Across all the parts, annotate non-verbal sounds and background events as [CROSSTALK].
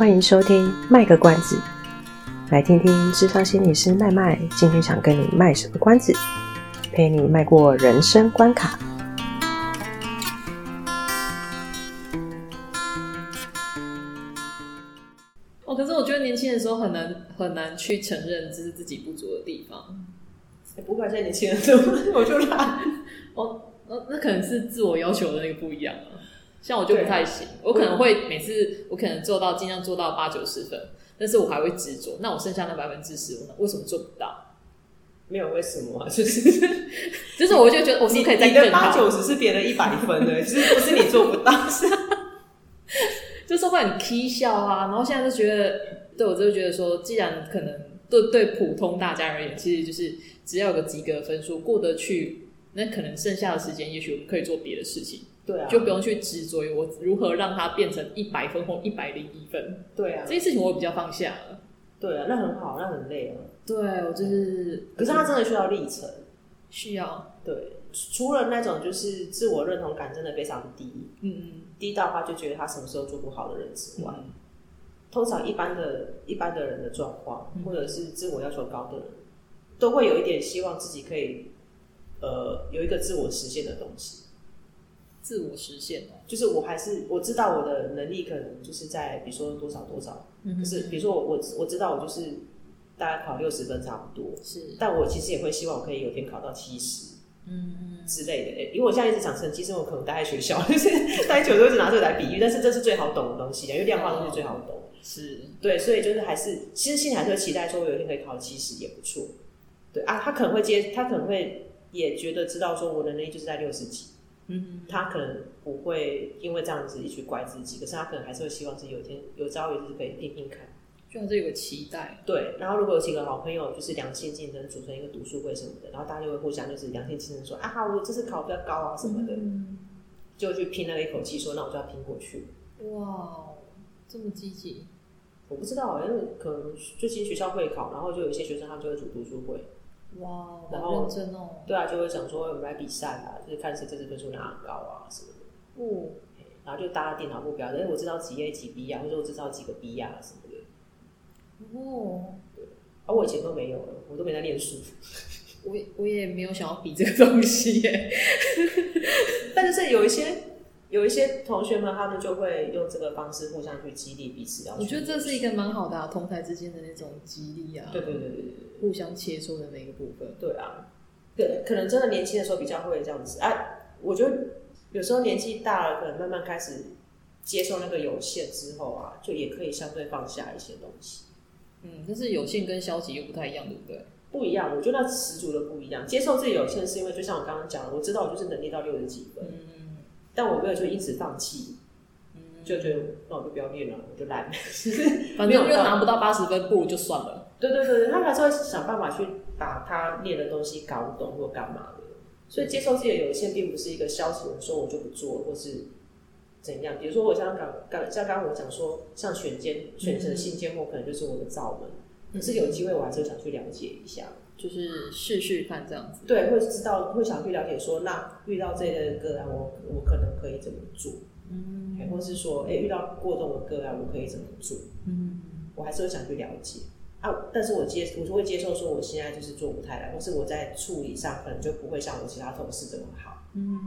欢迎收听卖个关子，来听听智商心理师麦麦今天想跟你卖什么关子，陪你迈过人生关卡。哦，可是我觉得年轻的时候很难很难去承认这是自己不足的地方。不管在年轻的时候，[LAUGHS] 我就懒。哦，那那可能是自我要求的那个不一样啊。像我就不太行，我可能会每次我可能做到尽量做到八九十分，但是我还会执着。那我剩下那百分之十，我为什么做不到？没有为什么啊，就是 [LAUGHS] 就是我就觉得我是可以再更好。八九十是别人一百分的，就是不是你做不到，是 [LAUGHS] 就是会很起笑啊。然后现在就觉得，对我就觉得说，既然可能对对普通大家而言，其实就是只要有个及格分数过得去，那可能剩下的时间，也许我们可以做别的事情。对啊，就不用去执着于我如何让它变成一百分或一百零一分。对啊，这些事情我比较放下了。对啊，那很好，那很累啊。对，我就是，可是他真的需要历程，需要。对，除了那种就是自我认同感真的非常低，嗯嗯，低到他就觉得他什么时候做不好的人之外，嗯、通常一般的一般的人的状况，嗯、或者是自我要求高的人，都会有一点希望自己可以，呃，有一个自我实现的东西。自我实现就是我还是我知道我的能力可能就是在比如说多少多少，嗯、哼。可是比如说我我我知道我就是大概考六十分差不多，是，但我其实也会希望我可以有天考到七十，嗯之类的。欸、因为我现在一直想成绩，其实我可能待在学校，[LAUGHS] 就是待久都一直拿这个来比喻，但是这是最好懂的东西，因为量化东西最好懂，是。对，所以就是还是其实心里还是会期待说，我有一天可以考七十也不错，对啊，他可能会接，他可能会也觉得知道说我的能力就是在六十几。嗯，他可能不会因为这样子一直怪自己，可是他可能还是会希望自己有一天有朝一日可以拼拼看，就还是有个期待。对，然后如果有几个好朋友就是良性竞争，组成一个读书会什么的，然后大家就会互相就是良性竞争说啊，我这次考比较高啊什么的，嗯、就去拼那个一口气，说那我就要拼过去。哇，这么积极？我不知道，因为可能最近学校会考，然后就有一些学生他们就会组读书会。哇，然后认真哦，对啊，就会想说我们来比赛啊，就是看谁这次分数拿很高啊什么的。哦，然后就搭电脑目标，哎，我知道几 A 几 B 啊，或者我知道几个 B 啊什么的。哦，对，而我以前都没有了，我都没在念书。[LAUGHS] 我我也没有想要比这个东西耶，[LAUGHS] 但是有一些。有一些同学们，他们就会用这个方式互相去激励彼此。我觉得这是一个蛮好的啊，同台之间的那种激励啊，对对对对，互相切磋的那个部分。对啊，对，可能真的年轻的时候比较会这样子。哎，我觉得有时候年纪大了，可能慢慢开始接受那个有限之后啊，就也可以相对放下一些东西。嗯，但是有限跟消极又不太一样，对不对？不一样，我觉得那十足的不一样。接受自己有限，是因为就像我刚刚讲的，我知道我就是能力到六十几分。嗯。但我没有就因此放弃，就觉得那我就不要练了，我就懒。[LAUGHS] 反正又拿不到八十分，不如就算了。对对对，他还是会想办法去把他练的东西搞懂或干嘛的。所以接受自己的有限，并不是一个消极的说我就不做，或是怎样。比如说我像刚刚像刚刚我讲说，像选监选择性缄默，可能就是我的罩门。可是有机会，我还是想去了解一下。就是试试看这样子，对，会知道会想去了解说，那遇到这类个案，我我可能可以怎么做？嗯，或是说，哎、欸，遇到过动的个案，我可以怎么做？嗯，我还是会想去了解啊。但是我接，我就会接受说，我现在就是做不太来，或是我在处理上可能就不会像我其他同事这么好。嗯，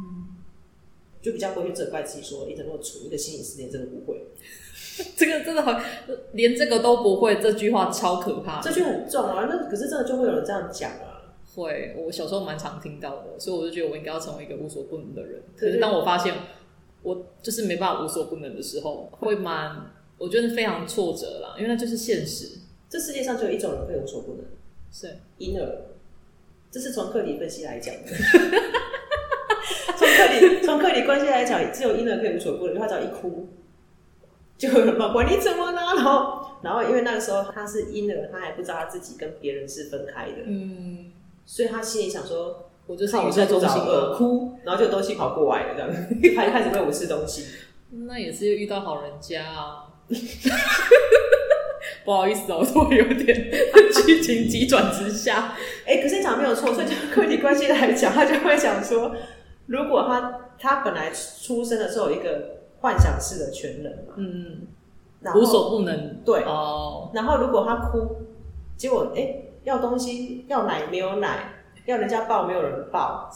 就比较不会去责怪自己说，你怎么处一个心理师，你真的不会。[LAUGHS] 这个真的很，连这个都不会，这句话超可怕。这句很重啊，那可是真的就会有人这样讲啊。会，我小时候蛮常听到的，所以我就觉得我应该要成为一个无所不能的人。可是当我发现我就是没办法无所不能的时候，会蛮，我觉得非常挫折啦，因为那就是现实。这世界上只有一种人会无所不能，是婴儿。这是从课题分析来讲的。[LAUGHS] 从课题从课题关系来讲，只有婴儿可以无所不能，他只要一哭。就有人管你怎么呢？然后，然后因为那个时候他是婴儿，他还不知道他自己跟别人是分开的，嗯，所以他心里想说，我就是我在中心而哭，然后就东西跑过来了，这样，他就开始喂我吃东西。[LAUGHS] 那也是遇到好人家啊，[LAUGHS] 不好意思哦，我会有点剧情急转直下。哎、欸，可是你讲没有错，所以就客体关系来讲，他就会想说，如果他他本来出生的时候有一个。幻想式的全能嘛，嗯，无所不能。对哦。然后如果他哭，结果哎、欸、要东西要奶没有奶，要人家抱没有人抱，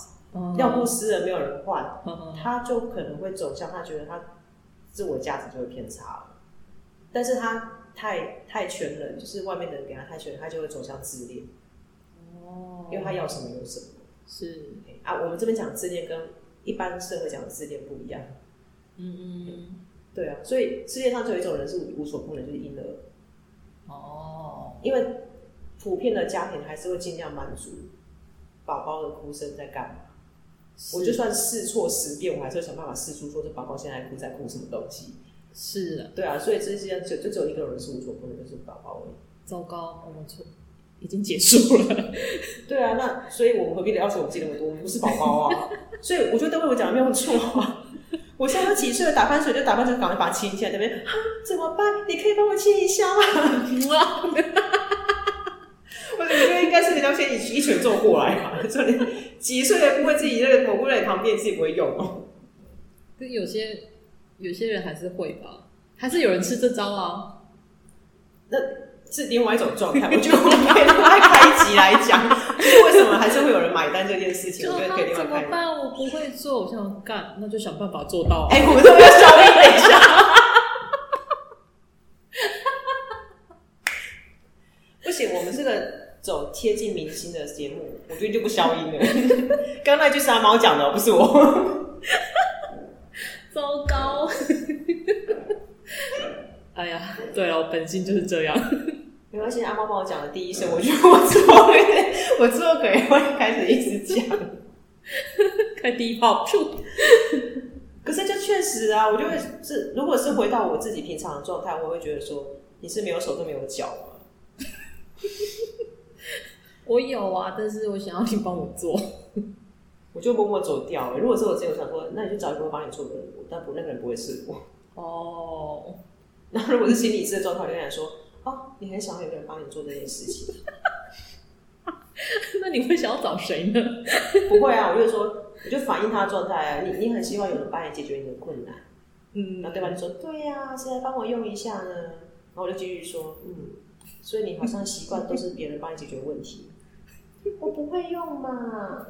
尿布湿了没有人换，他就可能会走向他觉得他自我价值就会偏差了。但是他太太全能，就是外面的人给他太全能，他就会走向自恋。哦，因为他要什么有什么。是啊，我们这边讲自恋跟一般社会讲的自恋不一样。嗯嗯，对啊，所以世界上就有一种人是无所不能，就是婴儿。哦，因为普遍的家庭还是会尽量满足宝宝的哭声在干嘛。我就算试错十遍，我还是会想办法试出说这宝宝现在哭在哭什么东西。是啊，对啊，所以这世界上就就只有一个人是无所不能，就是宝宝而已。糟糕，我们错。已经结束了，对啊，那所以我们何必得要求我们自己那么多？我们不是宝宝啊，[LAUGHS] 所以我觉得我讲的没有错啊。我现在都几岁了，打翻水就打翻水，赶快把它亲起来，对不对？怎么办？你可以帮我亲一下吗？我觉得应该是你要先一一拳揍过来吧。说你几岁了不会自己那个抹布在你旁边，自己不会用哦。跟有些有些人还是会吧，还是有人吃这招啊？那。是另外一种状态，我觉得我们可以另外开一集来讲，[LAUGHS] 就是为什么还是会有人买单这件事情。我觉得可以另外开。怎么办？我不会做，我想干，那就想办法做到。哎、欸，我们都要消音等一下。[LAUGHS] 不行，我们这个走贴近明星的节目，我觉得就不消音了。刚刚那句是阿猫讲的，不是我。[LAUGHS] 糟糕。哎呀，对了，我本性就是这样。没关系，阿猫帮我讲的第一声，我觉得我之后，我之后可能会开始一直讲，[LAUGHS] 开第一炮，可是就确实啊，我就会是，如果是回到我自己平常的状态，我会觉得说，你是没有手都没有脚吗？[LAUGHS] 我有啊，但是我想要你帮我做，我就默默走掉了。如果是我自己，我想说，那你就找一个帮你做的人，但不，那个人不会是我。哦，那如果是心理师的状态，我就想说。哦，你很想要有个人帮你做这件事情，[LAUGHS] 那你会想要找谁呢？[LAUGHS] 不会啊，我就说，我就反映他的状态啊。你你很希望有人帮你解决你的困难，嗯，那对方就说，对呀、啊，谁来帮我用一下呢？然后我就继续说，嗯，所以你好像习惯都是别人帮你解决问题，我不会用嘛。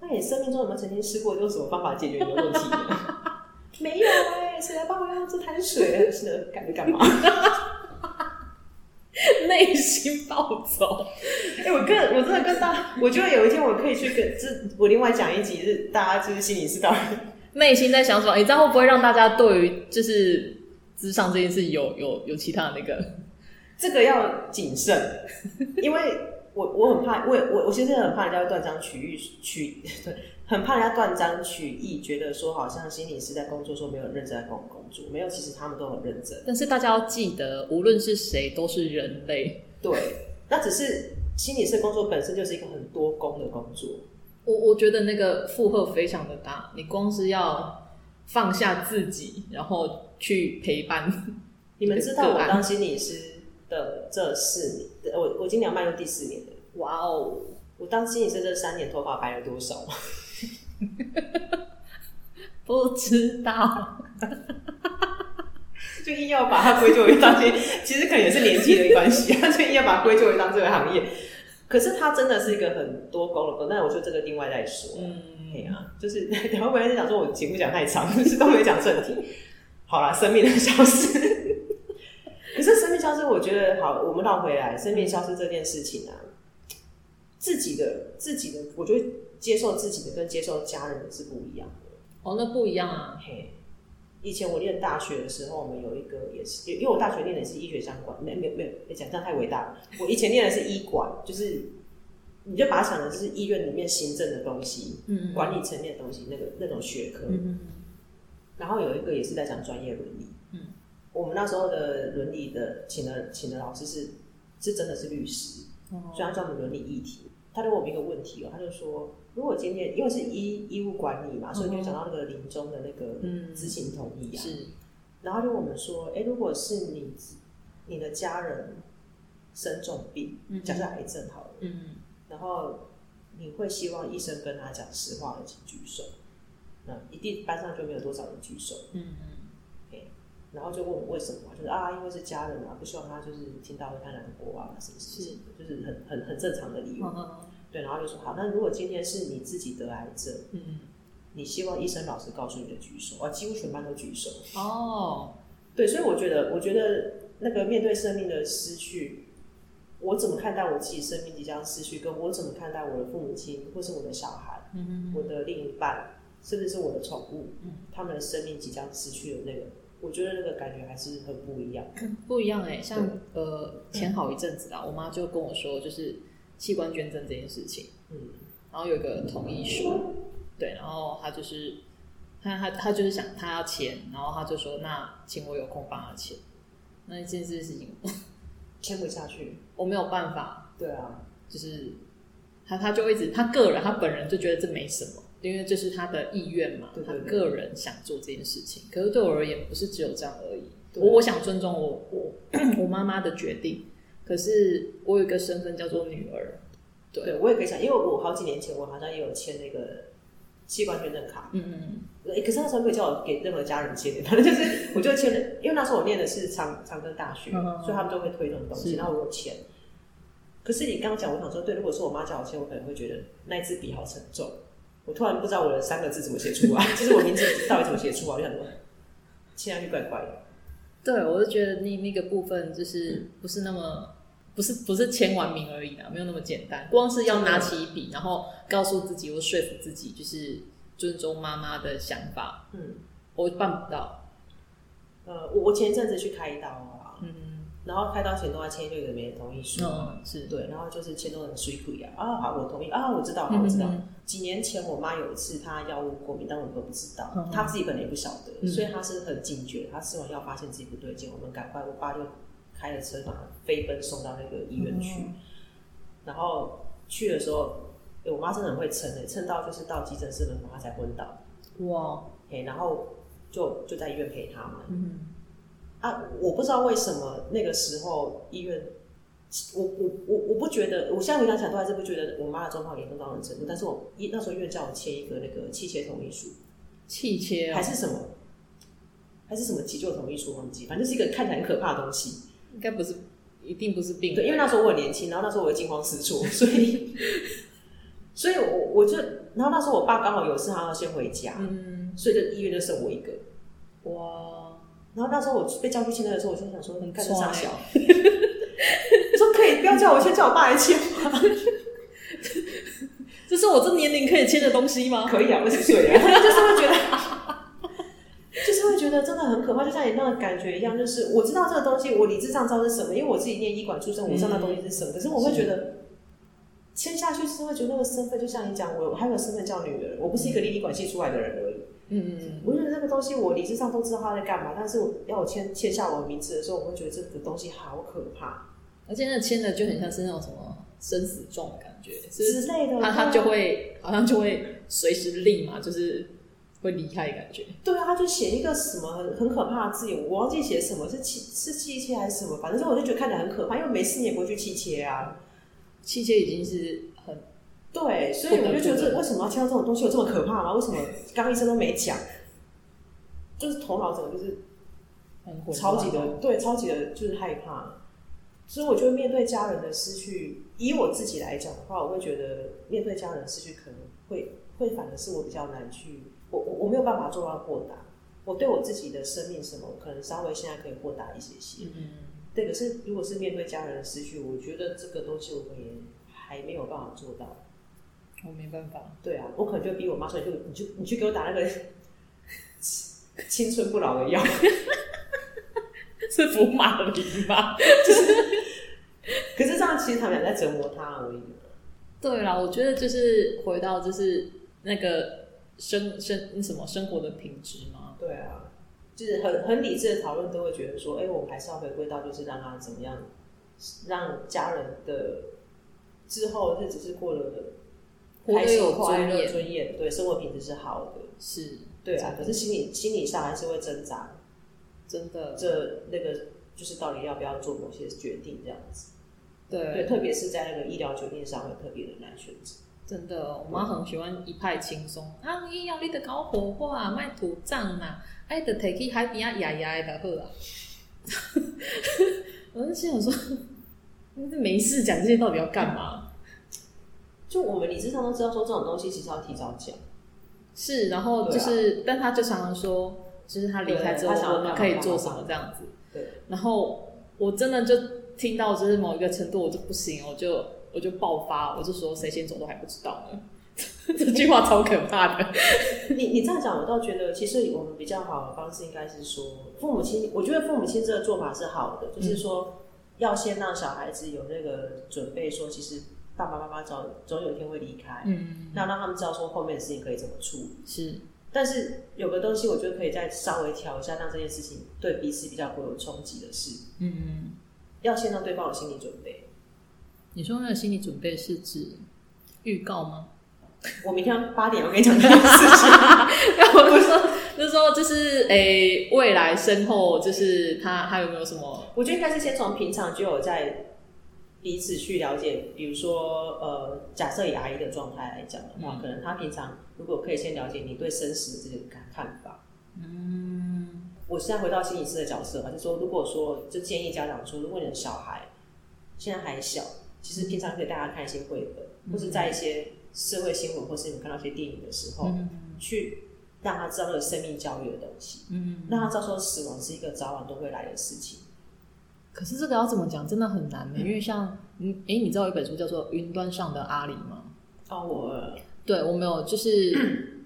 那你生命中有没有曾经试过用什么方法解决你的问题呢？[LAUGHS] 没有哎、欸，谁来帮我用这滩水？是的，干干嘛？内心暴走，哎、欸，我跟我真的跟大家，我觉得有一天我可以去跟这，我另外讲一集是大家就是心理师到底内心在想什么？哎、欸，这样会不会让大家对于就是咨商这件事有有有其他的那个？[LAUGHS] 这个要谨慎，因为我我很怕，我我我其实很怕人家会断章取义取对。很怕人家断章取义，觉得说好像心理师在工作时候没有认真在跟我工作，没有，其实他们都很认真。但是大家要记得，无论是谁，都是人类。对，那只是心理师工作本身就是一个很多工的工作。我我觉得那个负荷非常的大，你光是要放下自己，然后去陪伴。[LAUGHS] 你们知道我当心理师的这四年，我我今年要迈入第四年了。哇哦！我当心理师这三年，头发白了多少？[LAUGHS] 不知道，[LAUGHS] 就硬要把它归咎于当些，其实可能也是年纪的关系啊，[LAUGHS] 就硬要把它归咎于当这个行业。可是它真的是一个很多工的工，那我说这个另外再说。嗯，对啊，就是然后本来是想说我节目讲太长，就是都没有讲正题。好了，生命的消失。可是生命消失，我觉得好，我们绕回来，生命消失这件事情啊，自己的自己的，我觉得。接受自己的跟接受家人的是不一样的哦，那不一样啊。嘿，以前我念大学的时候，我们有一个也是，因为我大学念的是医学相关，没没没有，讲这样太伟大了。我以前念的是医管，就是你就把它想的就是医院里面行政的东西，嗯，管理层面的东西，那个那种学科。嗯，然后有一个也是在讲专业伦理。嗯，我们那时候的伦理的请的请的老师是是真的是律师，所以他叫我们伦理议题。他就问我们一个问题哦，他就说。如果今天因为是医医务管理嘛，所以就讲到那个临终的那个知情同意啊。是，然后就我们说，哎、欸，如果是你你的家人生重病，假设癌症好了，嗯，然后你会希望医生跟他讲实话的，请举手。那一定班上就没有多少人举手。嗯嗯。然后就问我为什么，就是啊，因为是家人啊，不希望他就是听到会太难过啊，什么什么，是就是很很很正常的理由。嗯、对，然后就说好，那如果今天是你自己得癌症，嗯，你希望医生老师告诉你的举手，啊，几乎全班都举手。哦，对，所以我觉得，我觉得那个面对生命的失去，我怎么看待我自己生命即将失去，跟我怎么看待我的父母亲或是我的小孩，嗯，我的另一半，甚至是我的宠物，嗯，他们的生命即将失去的那个。我觉得那个感觉还是很不一样，不一样哎、欸，像呃前好一阵子啊，我妈就跟我说，就是器官捐赠这件事情，嗯，然后有一个同意书，对，然后他就是他他他就是想他要签，然后他就说那请我有空帮他签，那这件事情 [LAUGHS] 签不下去，我没有办法，对啊，就是他他就一直他个人他本人就觉得这没什么。因为这是他的意愿嘛，对对对，他个人想做这件事情。可是对我而言，不是只有这样而已。我我想尊重我我 [CLEARS THROAT] 我妈妈的决定。可是我有一个身份叫做女儿，对，对我也可以想，因为我好几年前我好像也有签那个器官捐赠卡，嗯嗯，可是那时候可以叫我给任何家人签，反正就是我就签了，因为那时候我念的是长长庚大学，嗯，所以他们都会推这种东西，然后我有签。可是你刚刚讲，我想说，对，如果说我妈叫我签，我可能会觉得那支笔好沉重。我突然不知道我的三个字怎么写出来，[LAUGHS] 就是我名字到底怎么写出来，我就想说，签上去怪怪的。对，我就觉得那那个部分就是不是那么，不是不是签完名而已啊，没有那么简单。光是要拿起笔，然后告诉自己或说服自己，就是尊重妈妈的想法。嗯，我办不到。呃，我我前一阵子去开刀啊。嗯。然后开刀前都要签一个没人同意书，嗯，是对，然后就是签都很水鬼啊，啊好，我同意啊，我知道，我知道。几年前我妈有一次她药物过敏，但我们都不知道，嗯、她自己本来也不晓得，嗯，所以她是很警觉。她吃完药发现自己不对劲，我们赶快，我爸就开着车马上飞奔送到那个医院去。嗯、然后去的时候，我妈真的很会撑的，撑到就是到急诊室门口她才昏倒。哇，嘿，然后就就在医院陪他们。嗯。啊，我不知道为什么那个时候医院，我我我我不觉得，我现在回想起来都还是不觉得我妈的状况严重到那种程度。但是我医那时候医院叫我签一个那个气切同意书，气切、哦、还是什么，还是什么急救同意书忘记，反正是一个看起来很可怕的东西。应该不是，一定不是病。对，因为那时候我很年轻，然后那时候我会惊慌失措，[LAUGHS] 所以，所以我我就，然后那时候我爸刚好有事，他要先回家，嗯，所以就医院就剩我一个，哇。然后那时候我被叫去签的时候，我就想说：“你干这啥小？” [LAUGHS] 说可以不要叫我先，叫我爸来签吗？[LAUGHS] 这是我这年龄可以签的东西吗？可以啊，二十岁啊，就是会觉得，就是会觉得真的很可怕，就像你那个感觉一样。就是我知道这个东西，我理智上知道是什么，因为我自己念医管出身，我知道那东西是什么。可是我会觉得签下去是会觉得那个身份，就像你讲，我还有个身份叫女儿，我不是一个理管系出来的人而已。嗯嗯，我觉得这个东西我理智上都知道他在干嘛，但是我要我签签下我的名字的时候，我会觉得这个东西好可怕。而且那签的就很像是那种什么生死状的感觉之类的，他他就会好像就会随时立马就是会离开的感觉。对啊，他就写一个什么很很可怕的字眼，我忘记写什么，是气是气切还是什么，反正我就觉得看起来很可怕，因为没事你也不会去气切啊，气切已经是很。对，所以我就觉得这为什么要签到这种东西有这么可怕吗？为什么刚刚医生都没讲？就是头脑整个就是超级的，对，超级的，就是害怕。所以我觉得面对家人的失去，以我自己来讲的话，我会觉得面对家人的失去可能会会反而是我比较难去，我我我没有办法做到豁达。我对我自己的生命什么，可能稍微现在可以豁达一些些。嗯，对。可是如果是面对家人的失去，我觉得这个东西我们也还没有办法做到。我没办法，对啊，我可能就逼我妈说，就你就你去给我打那个青春不老的药，[LAUGHS] 是福马林吗？就是，可是这样其实他们俩在折磨他而已。对啦，我觉得就是回到就是那个生生什么生活的品质吗。对啊，就是很很理智的讨论，都会觉得说，哎、欸，我们还是要回归到就是让他怎么样，让家人的之后日子是过了的。还是有快乐、尊严，对生活品质是好的，是，对啊。可是心理心理上还是会挣扎，真的。这那个就是到底要不要做某些决定这样子，对，对特别是在那个医疗决定上会特别的难选择。真的，我妈很喜欢一派轻松啊，你要你得搞火化、卖土葬呐，啊哎，得提去海边啊，压压的好啊。[LAUGHS] 我就心想说，这没事讲这些到底要干嘛？就我们理智上都知道，说这种东西其实要提早讲。是，然后就是，啊、但他就常常说，就是他离开之后，我们可以做什么这样子。对。然后我真的就听到，就是某一个程度，我就不行，我就我就爆发，我就说，谁先走都还不知道呢。[LAUGHS] 这句话超可怕的。你你这样讲，我倒觉得，其实我们比较好的方式应该是说，父母亲，我觉得父母亲这个做法是好的，就是说要先让小孩子有那个准备，说其实爸爸妈妈早总有一天会离开，嗯，那让他们知道说后面的事情可以怎么处理。是，但是有个东西，我觉得可以再稍微调一下，让这件事情对彼此比较不会有冲击的是，嗯，要先让对方有心理准备。你说那个心理准备是指预告吗？我明天八点，我跟你讲这件事情。[LAUGHS] 我不是说，就是说，就是诶、欸，未来身后，就是他，他有没有什么？我觉得应该是先从平常就有在彼此去了解，比如说，呃，假设以阿姨的状态来讲的话，嗯、可能他平常如果可以先了解你对生死的这个看看法。嗯，我现在回到心理师的角色吧，就说，如果说就建议家长说，如果你的小孩现在还小，其实平常可以带他看一些绘本，嗯、或是在一些。社会新闻，或是你们看到一些电影的时候，嗯、去让他知道这个生命教育的东西，嗯，让他知道说死亡是一个早晚都会来的事情。可是这个要怎么讲，真的很难呢？嗯、因为像，嗯，哎，你知道一本书叫做《云端上的阿里》吗？哦，我，对，我没有，就是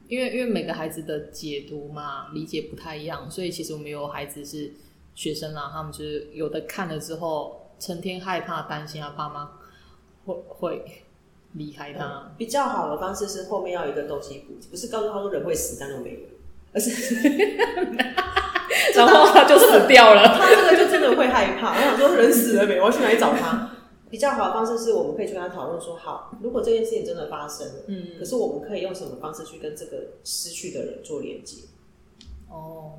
因为因为每个孩子的解读嘛，理解不太一样，所以其实我们有孩子是学生啦，他们就是有的看了之后，成天害怕、担心啊，爸妈会会。离开他、嗯、比较好的方式是后面要有一个东西补，不是告诉他说人会死，但又没有，而是 [LAUGHS] [LAUGHS] 然后他就死掉了。他这个就真的会害怕。我想说人死了没？我要去哪里找他？比较好的方式是我们可以去跟他讨论说：好，如果这件事情真的发生了，嗯，可是我们可以用什么方式去跟这个失去的人做连接？哦，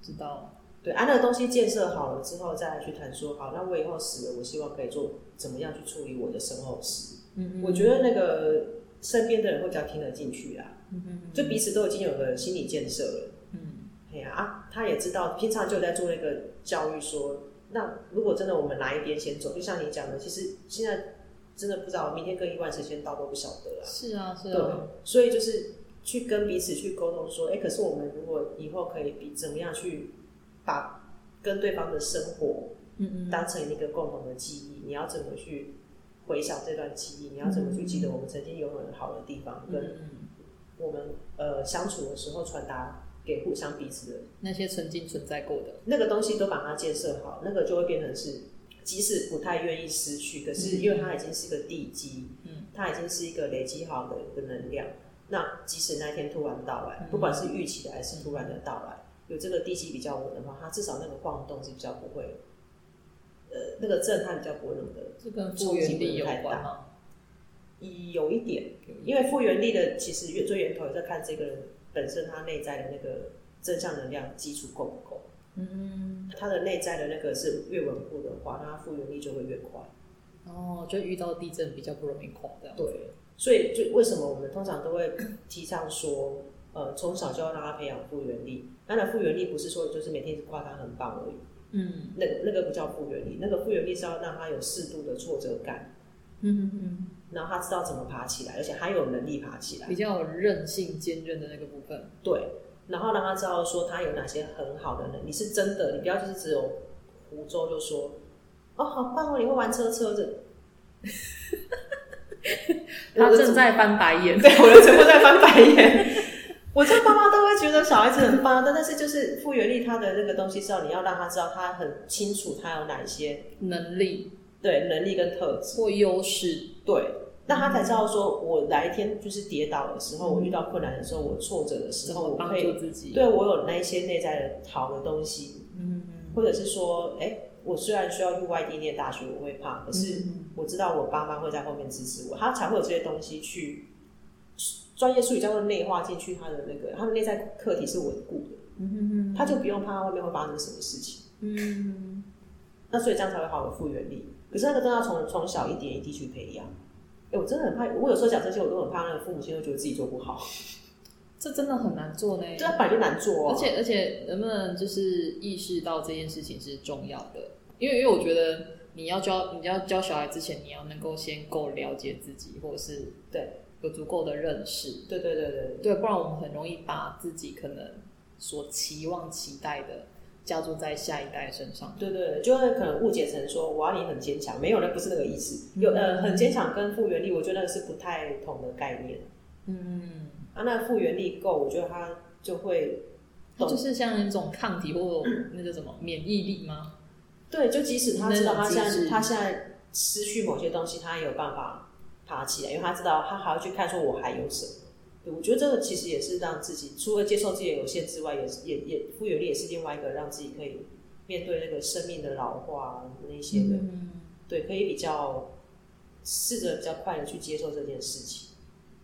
知道。对，啊，那个东西建设好了之后，再来去谈说：好，那我以后死了，我希望可以做怎么样去处理我的身后事。嗯，我觉得那个身边的人会比较听得进去啊，嗯，就彼此都已经有个心理建设了。嗯，哎呀啊，他也知道平常就在做那个教育说，说那如果真的我们哪一边先走，就像你讲的，其实现在真的不知道明天跟意外谁先到都不晓得啊。是啊，是啊。对，所以就是去跟彼此去沟通说，哎，可是我们如果以后可以比怎么样去把跟对方的生活，嗯嗯，当成一个共同的记忆，你要怎么去？回想这段记忆，你要怎么去记得我们曾经拥有很好的地方，嗯、跟我们呃相处的时候传达给互相彼此的那些曾经存在过的那个东西，都把它建设好，那个就会变成是，即使不太愿意失去，可是因为它已经是一个地基，嗯，它已经是一个累积好的一个能量。那即使那天突然到来，不管是预期的还是突然的到来，有这个地基比较稳的话，它至少那个晃动是比较不会。呃，那个震撼比较不会那么的，这跟复原力有关吗？有一点，因为复原力的其实最源头也在看这个人本身他内在的那个正向能量基础够不够。嗯，他的内在的那个是越稳固的话，那他复原力就会越快。哦，就遇到地震比较不容易垮这样。对，所以就为什么我们通常都会提倡说，呃，从小就要让他培养复原力。当然，复原力不是说就是每天夸他很棒而已。嗯，那个那个不叫复原力，那个复原力是要让他有适度的挫折感，嗯嗯，然后他知道怎么爬起来，而且他有能力爬起来，比较有韧性、坚韧的那个部分。对，然后让他知道说他有哪些很好的能力，是真的，你不要就是只有湖州就说，哦，好棒哦，你会玩车车子，[LAUGHS] 他正在翻白眼，[LAUGHS] 对，我的全部在翻白眼。我这爸妈都会觉得小孩子很棒，但但是就是复原力，他的那个东西是要你要让他知道他很清楚他有哪一些能力，对，能力跟特质。或优势，对，那他才知道说，我哪一天就是跌倒的时候，我遇到困难的时候，我挫折的时候，我可以自己，对我有那一些内在的好的东西，嗯，或者是说，哎，我虽然需要去外地念大学，我会怕，可是我知道我爸妈会在后面支持我，他才会有这些东西去。专业术语叫做内化进去，他的那个他的内在课题是稳固的，嗯哼哼，他就不用怕外面会发生什么事情，嗯哼，那所以这样才会好的复原力。可是那个真的要从从小一点一滴去培养。哎、欸，我真的很怕，我有时候讲这些，我都很怕那个父母亲会觉得自己做不好。这真的很难做呢。这本来就难做，而且而且能不能就是意识到这件事情是重要的？因为因为我觉得你要教你要教小孩之前，你要能够先够了解自己，或者是对有足够的认识。对对对对对，不然我们很容易把自己可能所期望期待的加注在下一代身上。对对，就会可能误解成说我要你很坚强，没有，那不是那个意思。有呃，很坚强跟复原力，我觉得那个是不太同的概念。嗯。啊，那复原力够，我觉得他就会，就是像一种抗体或那个什么免疫力吗？对，就即使他知道他现在他现在失去某些东西，他也有办法爬起来，因为他知道他还要去看说我还有什么。对，我觉得这个其实也是让自己除了接受自己的有限之外，也是也也复原力也是另外一个让自己可以面对那个生命的老化那些的，嗯、对，可以比较试着比较快的去接受这件事情。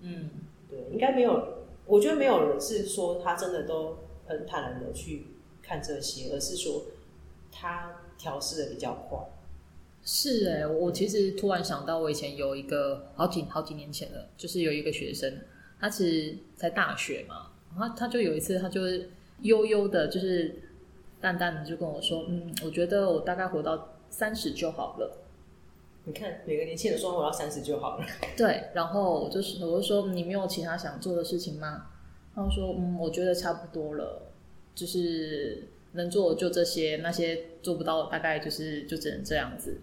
嗯。对，应该没有，我觉得没有人是说他真的都很坦然的去看这些，而是说他调试的比较快。是哎、欸，我其实突然想到，我以前有一个好几好几年前了，就是有一个学生，他其实才大学嘛，然后他就有一次，他就悠悠的，就是淡淡的就跟我说，嗯，我觉得我大概活到三十就好了。你看，每个年轻人说我要三十就好了。[LAUGHS] 对，然后我就是我就说，你没有其他想做的事情吗？他说嗯，我觉得差不多了，就是能做的就这些，那些做不到大概就是就只能这样子。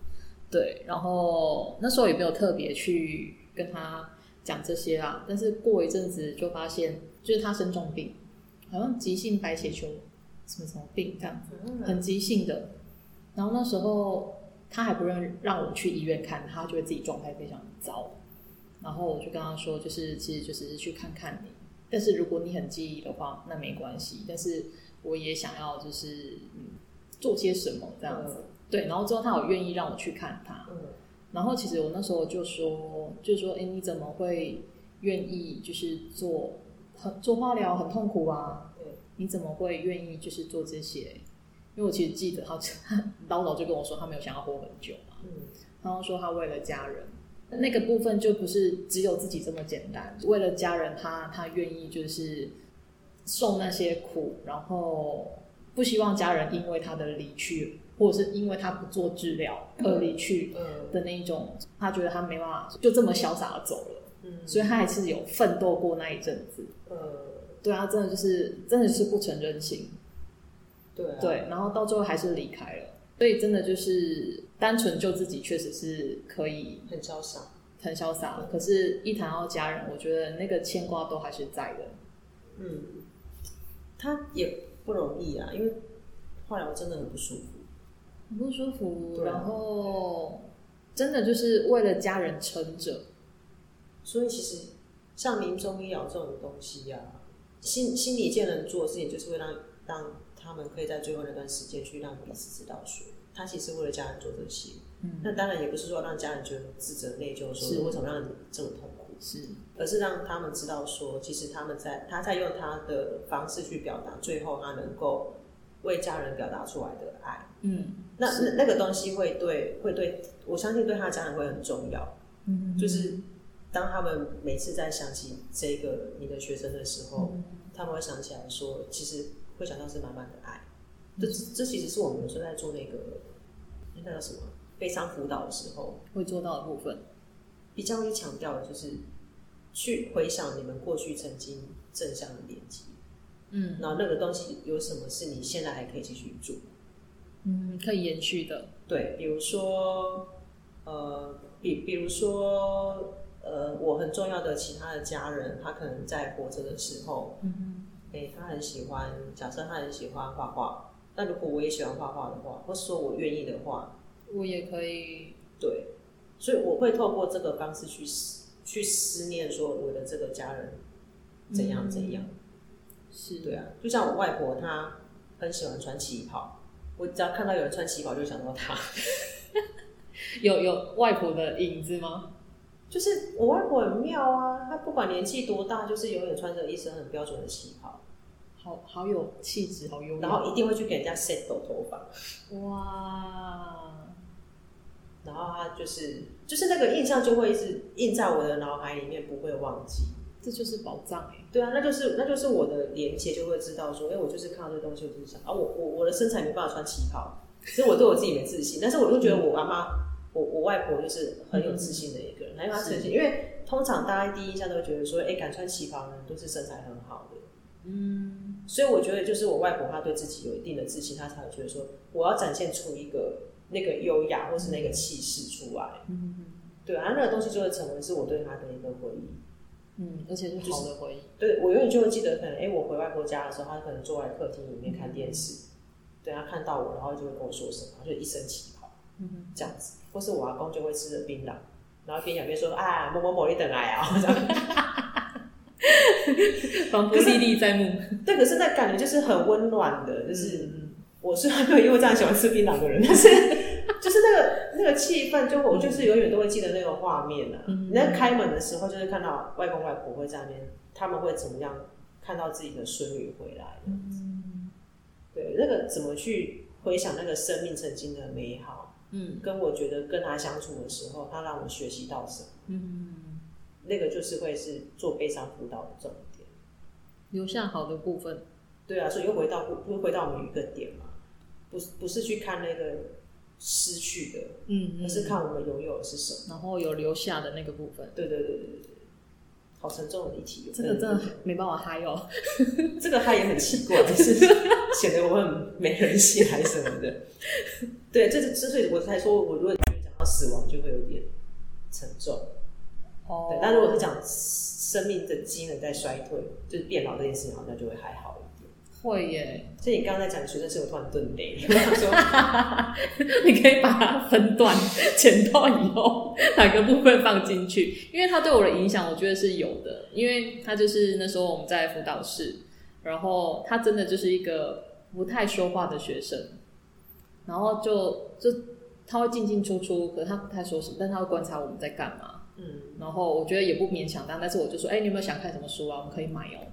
对，然后那时候也没有特别去跟他讲这些啦，但是过一阵子就发现，就是他生重病，好像急性白血球什么什么病这样子，很急性的。然后那时候。他还不让让我去医院看，他觉得自己状态非常糟，然后我就跟他说，就是其实就是去看看你，但是如果你很介意的话，那没关系。但是我也想要就是嗯做些什么这样子，嗯、对。然后之后他有愿意让我去看他，嗯、然后其实我那时候就说，就是说，哎，你怎么会愿意就是做很做化疗很痛苦啊？对，你怎么会愿意就是做这些？因为我其实记得他老早就跟我说，他没有想要活很久嘛。嗯，然后说他为了家人，那个部分就不是只有自己这么简单。为了家人他，他他愿意就是受那些苦，然后不希望家人因为他的离去，或者是因为他不做治疗而离去的那一种，他觉得他没办法就这么潇洒的走了。嗯，所以他还是有奋斗过那一阵子。呃，对啊，真的就是真的是不成人形。对，啊、对，然后到最后还是离开了，所以真的就是单纯就自己确实是可以很潇洒，很潇洒。嗯、可是，一谈到家人，我觉得那个牵挂都还是在的。嗯，他也不容易啊，因为化疗真的很不舒服，很不舒服。啊、然后真的就是为了家人撑着，所以其实像临终医疗这种东西呀、啊，心心理界能做的事情就是会让让。他们可以在最后那段时间去让彼此知道说，他其实为了家人做这些。嗯，那当然也不是说让家人觉得自责内疚，说为什么让你这么痛苦，是，而是让他们知道说，其实他们在他在用他的方式去表达，最后他能够为家人表达出来的爱。嗯，那那那个东西会对会对我相信对他的家人会很重要。嗯，就是当他们每次在想起这个你的学生的时候，他们会想起来说，其实。会想到是满满的爱，这这其实是我们有时候在做那个那叫什么悲伤辅导的时候会做到的部分，比较会强调的就是去回想你们过去曾经正向的连接，嗯，然后那个东西有什么是你现在还可以继续做，嗯，可以延续的，对，比如说呃，比比如说呃，我很重要的其他的家人，他可能在活着的时候，嗯。他很喜欢。假设他很喜欢画画，那如果我也喜欢画画的话，或是说我愿意的话，我也可以。对，所以我会透过这个方式去思去思念，说我的这个家人怎样怎样。嗯、是，对啊，就像我外婆，她很喜欢穿旗袍，我只要看到有人穿旗袍，就想到她。[LAUGHS] 有有外婆的影子吗？就是我外婆很妙啊，她不管年纪多大，就是永远穿着一身很标准的旗袍，好好有气质，好优雅，然后一定会去给人家 set 抖头发。哇！然后她就是就是那个印象就会一直印在我的脑海里面，不会忘记。这就是宝藏哎。对啊，那就是那就是我的连接，就会知道说，哎，我就是看到这东西，我就是想啊，我我我的身材没办法穿旗袍，其实我对我自己没自信，但是我就觉得我阿妈，我我外婆就是很有自信的一个人，因为她自信，因为通常大家第一印象都会觉得说，哎，敢穿旗袍的人都是身材很好的，嗯，所以我觉得就是我外婆她对自己有一定的自信，她才会觉得说，我要展现出一个那个优雅或是那个气势出来，嗯。对啊，那个东西就会成为是我对她的一个回忆，嗯，而且是好的回忆。就是、对我永远就会记得，可能哎，我回外婆家的时候，他可能坐在客厅里面看电视，嗯、对他看到我，然后就会跟我说什么，就一身旗袍，嗯哼，这样子。或是我阿公就会吃着槟榔，然后边讲边说啊，某某某你等来啊，这样，[LAUGHS] 仿佛历历在目。对，可是那感觉就是很温暖的，就是、嗯、我是还没有因为这样喜欢吃槟榔的人，但是。就是那个气氛，就我就是永远都会记得那个画面啊。你在开门的时候，就是看到外公外婆会在那边，他们会怎么样看到自己的孙女回来？嗯，对，那个怎么去回想那个生命曾经的美好？嗯，跟我觉得跟他相处的时候，他让我学习到什么？嗯，那个就是会是做悲伤辅导的重点，留下好的部分。对啊，所以又回到不回到我们一个点嘛，不是不是去看那个。失去的，嗯，而是看我们拥有的是什么，然后有留下的那个部分。对对对对对，好沉重的一题，这个真的没办法嗨哦。[LAUGHS] 这个嗨也很奇怪，[LAUGHS] 就是显得我很没人性还是什么的。对，这是之所以我才说，我如果讲到死亡，就会有点沉重。哦，对，但如果是讲生命的机能在衰退，就是变老这件事情，好像就会还好。会耶，所以你刚刚在讲学生时，我突然顿雷，[LAUGHS] 你可以把它分段剪到以后哪个部分放进去，因为他对我的影响，我觉得是有的。因为他就是那时候我们在辅导室，然后他真的就是一个不太说话的学生，然后就就他会进进出出，可是他不太说什么，但他会观察我们在干嘛。嗯，然后我觉得也不勉强他，但是我就说，哎、欸，你有没有想看什么书啊？我们可以买哦，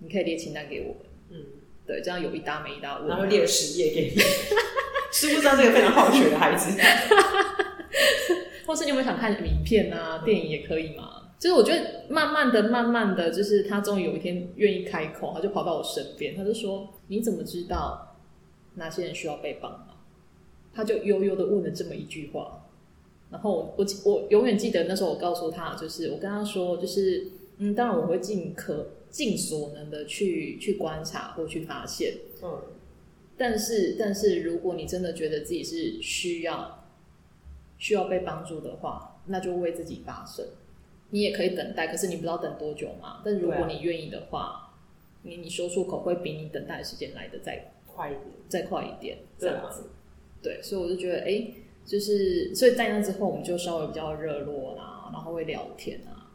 你可以列清单给我们。嗯，对，这样有一搭没一搭，然后列了十页给你，[LAUGHS] 知不知道这个非常好学的孩子？[LAUGHS] 或是你有没有想看影片啊？电影也可以嘛。就是我觉得慢慢的、慢慢的就是他终于有一天愿意开口，他就跑到我身边，他就说：“你怎么知道哪些人需要被帮忙？”他就悠悠的问了这么一句话。然后我我永远记得那时候我告诉他，就是我跟他说，就是嗯，当然我会尽可。尽所能的去去观察或去发现，嗯，但是但是如果你真的觉得自己是需要需要被帮助的话，那就为自己发声。你也可以等待，可是你不知道等多久嘛。但如果你愿意的话，啊、你你说出口会比你等待的时间来的再快一点，再快一点，这样子。对，所以我就觉得，哎、欸，就是所以在那之后，我们就稍微比较热络啦，然后会聊天啊，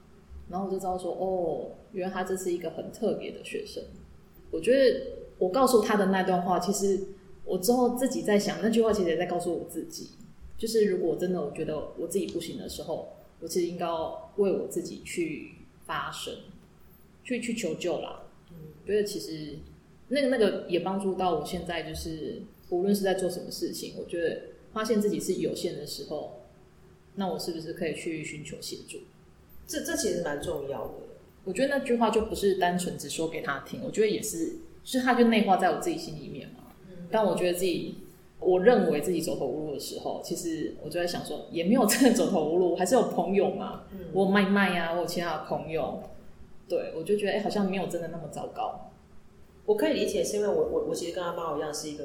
然后我就知道说，哦。原来他这是一个很特别的学生，我觉得我告诉他的那段话，其实我之后自己在想，那句话其实也在告诉我自己，就是如果真的我觉得我自己不行的时候，我其实应该为我自己去发声，去去求救啦。嗯，觉得其实那个那个也帮助到我现在，就是无论是在做什么事情，我觉得发现自己是有限的时候，那我是不是可以去寻求协助？这这其实蛮重要的。我觉得那句话就不是单纯只说给他听，我觉得也是，是他就内化在我自己心里面嘛。当我觉得自己，我认为自己走投无路的时候，其实我就在想说，也没有真的走投无路，还是有朋友嘛。我有麦麦呀，我有其他的朋友，对，我就觉得哎、欸，好像没有真的那么糟糕。我可以理解，是因为我我我其实跟他妈妈一样，是一个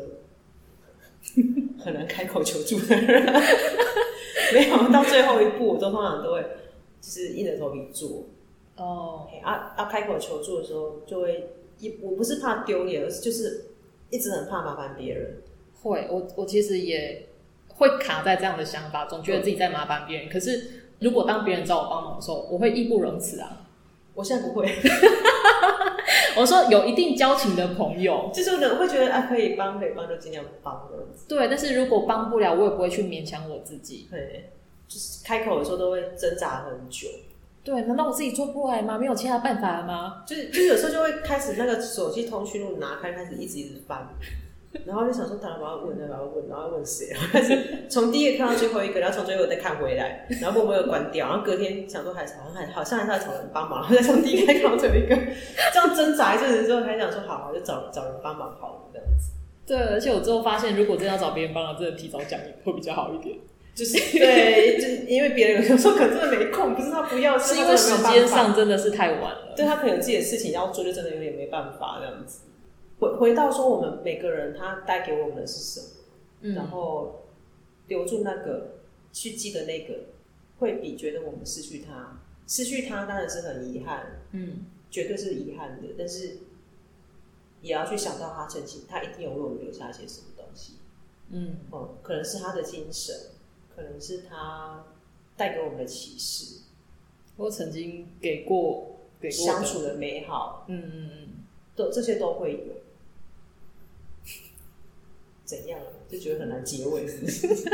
[LAUGHS] 很难开口求助的人。[LAUGHS] 没有到最后一步，我都通常都会就是硬着头皮做。哦，啊啊！开口求助的时候，就会一我不是怕丢脸，而是就是一直很怕麻烦别人。会，我我其实也会卡在这样的想法，总觉得自己在麻烦别人。可是如果当别人找我帮忙的时候，我会义不容辞啊。我现在不会。[LAUGHS] 我说有一定交情的朋友，就是人会觉得啊，可以帮可以帮就尽量帮了。对，但是如果帮不了，我也不会去勉强我自己。对，就是开口的时候都会挣扎很久。对，难道我自己做不来吗？没有其他办法了吗？就是，就是有时候就会开始那个手机通讯录拿开，开始一直一直翻，然后就想说，他要问，他要问，然后问谁？[LAUGHS] 开始从第一个看到最后一个，然后从最后再看回来，然后默默又关掉。然后隔天想说，还是好像还好像还是要找人帮忙，然后再从第一个看到最后一个，这样挣扎一阵子之后，还想说，好，好，就找找人帮忙好了，这样子。对，而且我之后发现，如果真的要找别人帮忙，真的提早讲会比较好一点。就是对，就因为别人有时候可能真的没空，不是他不要，是因为时间上真的是太晚了。对，他可能有自己的事情要做，就真的有点没办法这样子。回回到说，我们每个人他带给我们的是什么？嗯，然后留住那个，去记得那个，会比觉得我们失去他，失去他当然是很遗憾，嗯，绝对是遗憾的。但是也要去想到他曾经，他一定有为我们留下一些什么东西，嗯，哦，可能是他的精神。可能是他带给我们的启示，或曾经给过给过相处的美好，嗯嗯嗯，都这些都会有。怎样就觉得很难结尾，是不是？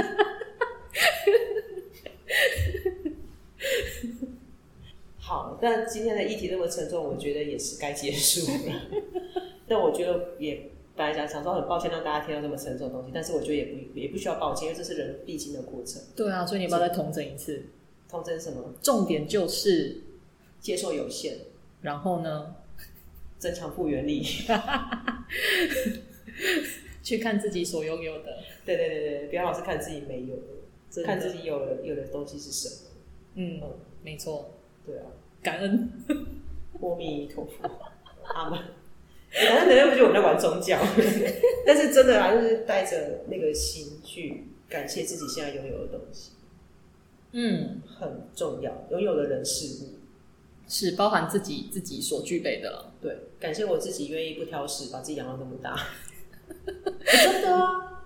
好，但今天的议题那么沉重，我觉得也是该结束了。[LAUGHS] 但我觉得也。大家想说很抱歉让大家听到这么沉重的东西，但是我觉得也不也不需要抱歉，因为这是人必经的过程。对啊，所以你要不要再统整一次？统整什么？重点就是接受有限，然后呢，增强复原力，[LAUGHS] 去看自己所拥有的。对对对对，不要老是看自己没有的，看自己有的有的东西是什么。嗯，嗯没错。对啊，感恩，阿弥陀佛，阿门。反正人家不觉得我们在玩宗教，但是真的啊，就是带着那个心去感谢自己现在拥有的东西，嗯，很重要。拥有的人事物是包含自己自己所具备的了。对，感谢我自己愿意不挑食，把自己养到那么大。[LAUGHS] 真的啊，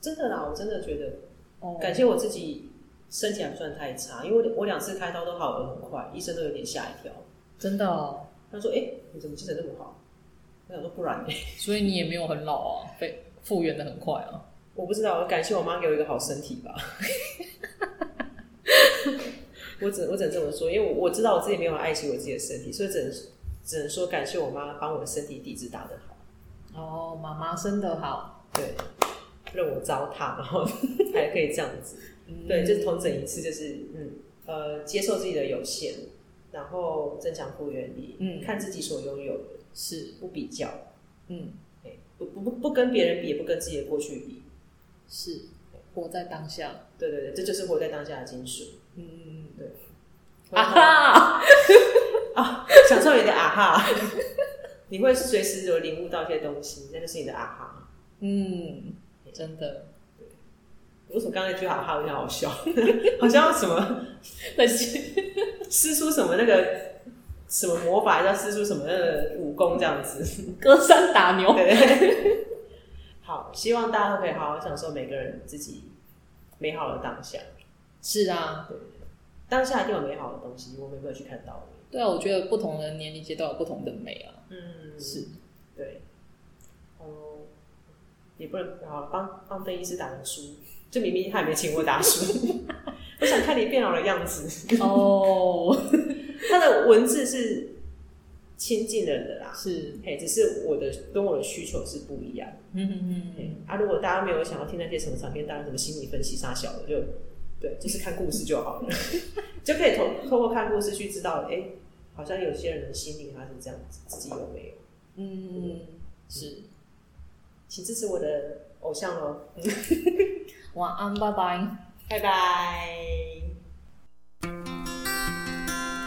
真的啦，我真的觉得，哦，感谢我自己身体还不算太差，因为我我两次开刀都好得很快，医生都有点吓一跳。真的哦，他说：“哎、欸，你怎么精神那么好？”我想说不然，所以你也没有很老啊，被复原的很快啊。我不知道，我感谢我妈给我一个好身体吧。[LAUGHS] 我只我只能这么说，因为我我知道我自己没有爱惜我自己的身体，所以只能只能说感谢我妈帮我的身体底子打得好。哦，妈妈生得好，对，任我糟蹋，然后 [LAUGHS] 还可以这样子，嗯、对，就是同整一次，就是嗯呃，接受自己的有限，然后增强复原力，嗯，看自己所拥有的。是不比较，嗯，不不不不跟别人比，也不跟自己的过去比，是活在当下。对对对，这就是活在当下的精髓。嗯嗯嗯，对。啊哈 [LAUGHS] 啊，享受你的啊哈，[LAUGHS] 你会随时有领悟到一些东西，那就是你的啊哈。嗯，真的。对。为什么刚才那句啊哈有点好笑？[LAUGHS] 好像什么在施出什么那个。什么魔法要施出什么的武功这样子，[LAUGHS] 隔山打牛。对，对，好，希望大家都可以好好享受每个人自己美好的当下。是啊，对，当下一定有美好的东西，我们有没有去看到？对啊，我觉得不同的年龄阶段有不同的美啊。嗯，是，对。哦、嗯，也不能好帮帮邓医师打个书，就明明他也没请我打书，[LAUGHS] 我想看你变老的样子。哦。他的文字是亲近人的啦，是嘿，只是我的跟我的需求是不一样。嗯嗯嗯。啊，如果大家没有想要听那些什么长篇大论、什么心理分析、啥小的，就对，就是看故事就好了，[LAUGHS] 就可以透透过看故事去知道，哎、欸，好像有些人的心理他是这样子，自己有没有？嗯，嗯是，请支持我的偶像喽。[LAUGHS] 晚安，拜拜，拜拜。